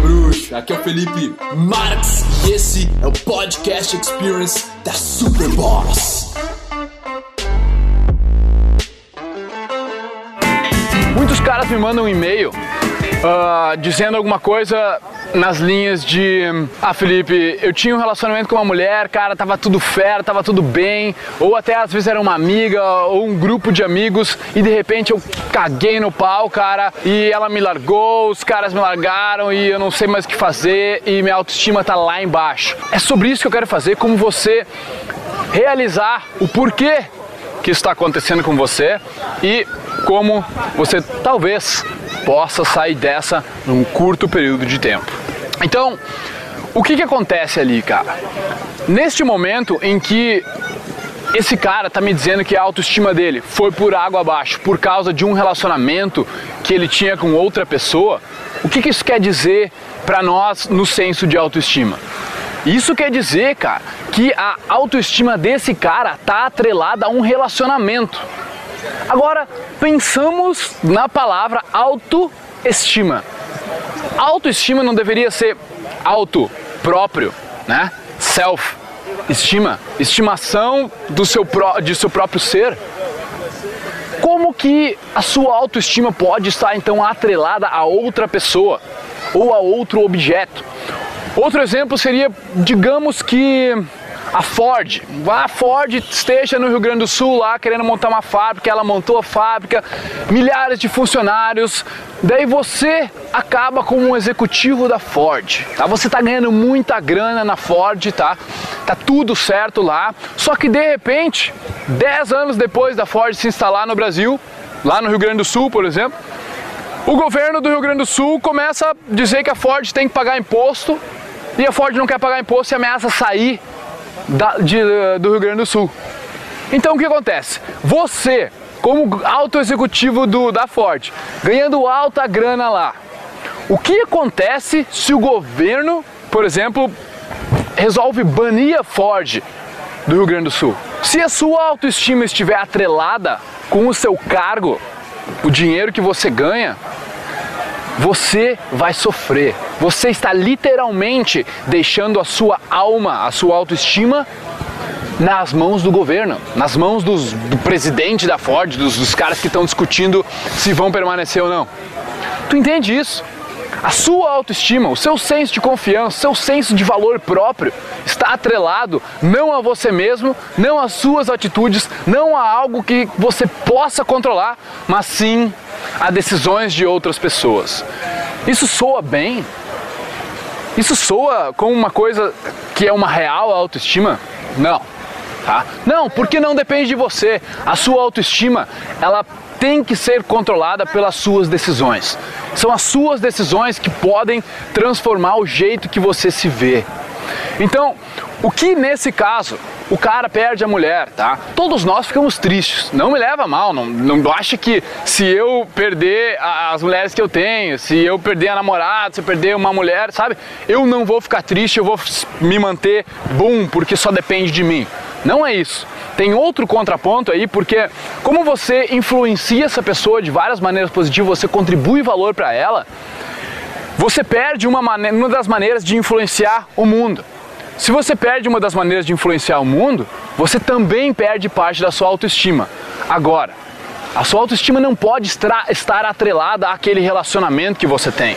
bruxo? Aqui é o Felipe Marx e esse é o Podcast Experience da Superboss. Muitos caras me mandam um e-mail uh, dizendo alguma coisa nas linhas de Ah, Felipe, eu tinha um relacionamento com uma mulher, cara, tava tudo fera, tava tudo bem, ou até às vezes era uma amiga ou um grupo de amigos e de repente eu caguei no pau, cara, e ela me largou, os caras me largaram e eu não sei mais o que fazer e minha autoestima tá lá embaixo. É sobre isso que eu quero fazer, como você realizar o porquê que está acontecendo com você e como você talvez possa sair dessa num curto período de tempo. Então, o que, que acontece ali, cara? Neste momento em que esse cara tá me dizendo que a autoestima dele foi por água abaixo por causa de um relacionamento que ele tinha com outra pessoa, o que, que isso quer dizer para nós no senso de autoestima? Isso quer dizer, cara, que a autoestima desse cara tá atrelada a um relacionamento. Agora, pensamos na palavra autoestima. Autoestima não deveria ser auto próprio, né? Self, estima, estimação do seu pró de seu próprio ser. Como que a sua autoestima pode estar então atrelada a outra pessoa ou a outro objeto? Outro exemplo seria, digamos que a Ford, a Ford esteja no Rio Grande do Sul lá querendo montar uma fábrica, ela montou a fábrica, milhares de funcionários, daí você acaba como um executivo da Ford, tá? Você está ganhando muita grana na Ford, tá? Tá tudo certo lá, só que de repente, 10 anos depois da Ford se instalar no Brasil, lá no Rio Grande do Sul, por exemplo, o governo do Rio Grande do Sul começa a dizer que a Ford tem que pagar imposto e a Ford não quer pagar imposto e ameaça sair da, de, do Rio Grande do Sul. Então o que acontece? Você, como alto executivo do, da Ford, ganhando alta grana lá, o que acontece se o governo, por exemplo, resolve banir a Ford do Rio Grande do Sul? Se a sua autoestima estiver atrelada com o seu cargo, o dinheiro que você ganha, você vai sofrer. Você está literalmente deixando a sua alma, a sua autoestima nas mãos do governo, nas mãos dos, do presidente da Ford, dos, dos caras que estão discutindo se vão permanecer ou não. Tu entende isso? A sua autoestima, o seu senso de confiança, o seu senso de valor próprio está atrelado não a você mesmo, não às suas atitudes, não a algo que você possa controlar, mas sim a decisões de outras pessoas. Isso soa bem? Isso soa como uma coisa que é uma real autoestima? Não. Tá? Não, porque não depende de você. A sua autoestima, ela tem que ser controlada pelas suas decisões. São as suas decisões que podem transformar o jeito que você se vê. Então, o que nesse caso o cara perde a mulher, tá? Todos nós ficamos tristes. Não me leva mal, não, não acha que se eu perder as mulheres que eu tenho, se eu perder a namorada, se eu perder uma mulher, sabe? Eu não vou ficar triste, eu vou me manter bom porque só depende de mim. Não é isso. Tem outro contraponto aí, porque como você influencia essa pessoa de várias maneiras positivas, você contribui valor para ela, você perde uma, maneira, uma das maneiras de influenciar o mundo. Se você perde uma das maneiras de influenciar o mundo, você também perde parte da sua autoestima. Agora, a sua autoestima não pode estar atrelada àquele relacionamento que você tem.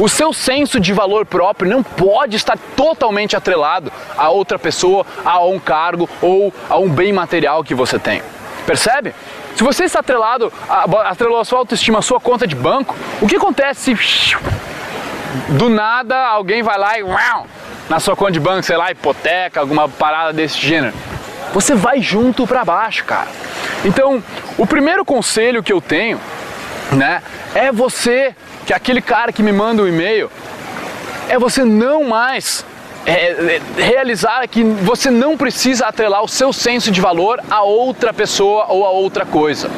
O seu senso de valor próprio não pode estar totalmente atrelado a outra pessoa, a um cargo ou a um bem material que você tem. Percebe? Se você está atrelado, atrelou a sua autoestima à sua conta de banco, o que acontece se do nada alguém vai lá e na sua conta de banco, sei lá, hipoteca, alguma parada desse gênero. Você vai junto para baixo, cara. Então, o primeiro conselho que eu tenho, né, é você, que é aquele cara que me manda um e-mail, é você não mais é, é, realizar que você não precisa atrelar o seu senso de valor a outra pessoa ou a outra coisa.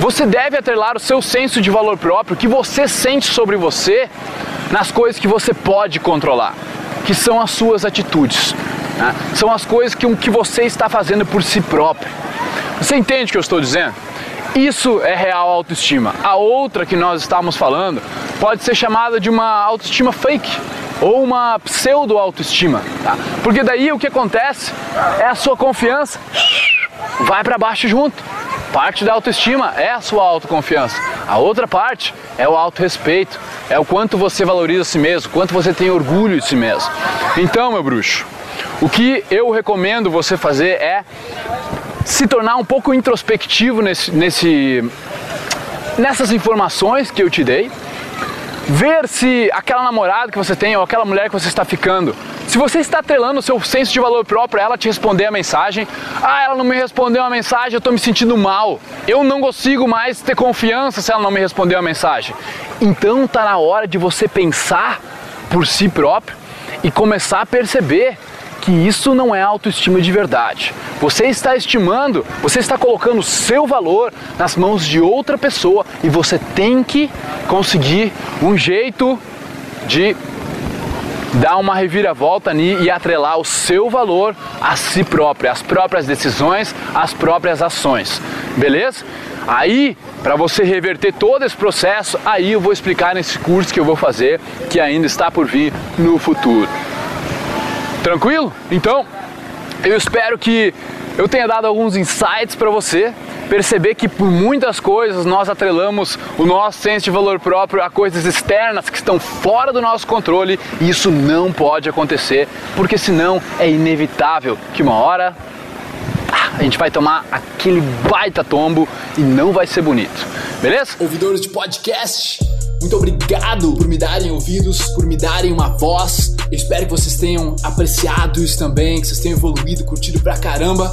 Você deve atrelar o seu senso de valor próprio, que você sente sobre você, nas coisas que você pode controlar que são as suas atitudes. Né? São as coisas que, que você está fazendo por si próprio. Você entende o que eu estou dizendo? Isso é real autoestima. A outra que nós estamos falando pode ser chamada de uma autoestima fake ou uma pseudo autoestima, tá? Porque daí o que acontece é a sua confiança vai para baixo junto. Parte da autoestima é a sua autoconfiança. A outra parte é o autorrespeito, é o quanto você valoriza a si mesmo, quanto você tem orgulho de si mesmo. Então, meu bruxo, o que eu recomendo você fazer é se tornar um pouco introspectivo nesse, nesse, nessas informações que eu te dei, ver se aquela namorada que você tem ou aquela mulher que você está ficando, se você está atrelando o seu senso de valor próprio a ela te responder a mensagem, ah, ela não me respondeu a mensagem, eu estou me sentindo mal, eu não consigo mais ter confiança se ela não me respondeu a mensagem. Então está na hora de você pensar por si próprio e começar a perceber que isso não é autoestima de verdade. Você está estimando, você está colocando o seu valor nas mãos de outra pessoa e você tem que conseguir um jeito de dar uma reviravolta ali e atrelar o seu valor a si próprio, as próprias decisões, as próprias ações. Beleza? Aí, para você reverter todo esse processo, aí eu vou explicar nesse curso que eu vou fazer, que ainda está por vir no futuro. Tranquilo? Então, eu espero que eu tenha dado alguns insights para você perceber que por muitas coisas nós atrelamos o nosso senso de valor próprio a coisas externas que estão fora do nosso controle e isso não pode acontecer, porque senão é inevitável que uma hora a gente vai tomar aquele baita tombo e não vai ser bonito. Beleza? Ouvidores de podcast, muito obrigado por me darem ouvidos, por me darem uma voz. Eu espero que vocês tenham apreciado isso também, que vocês tenham evoluído, curtido pra caramba.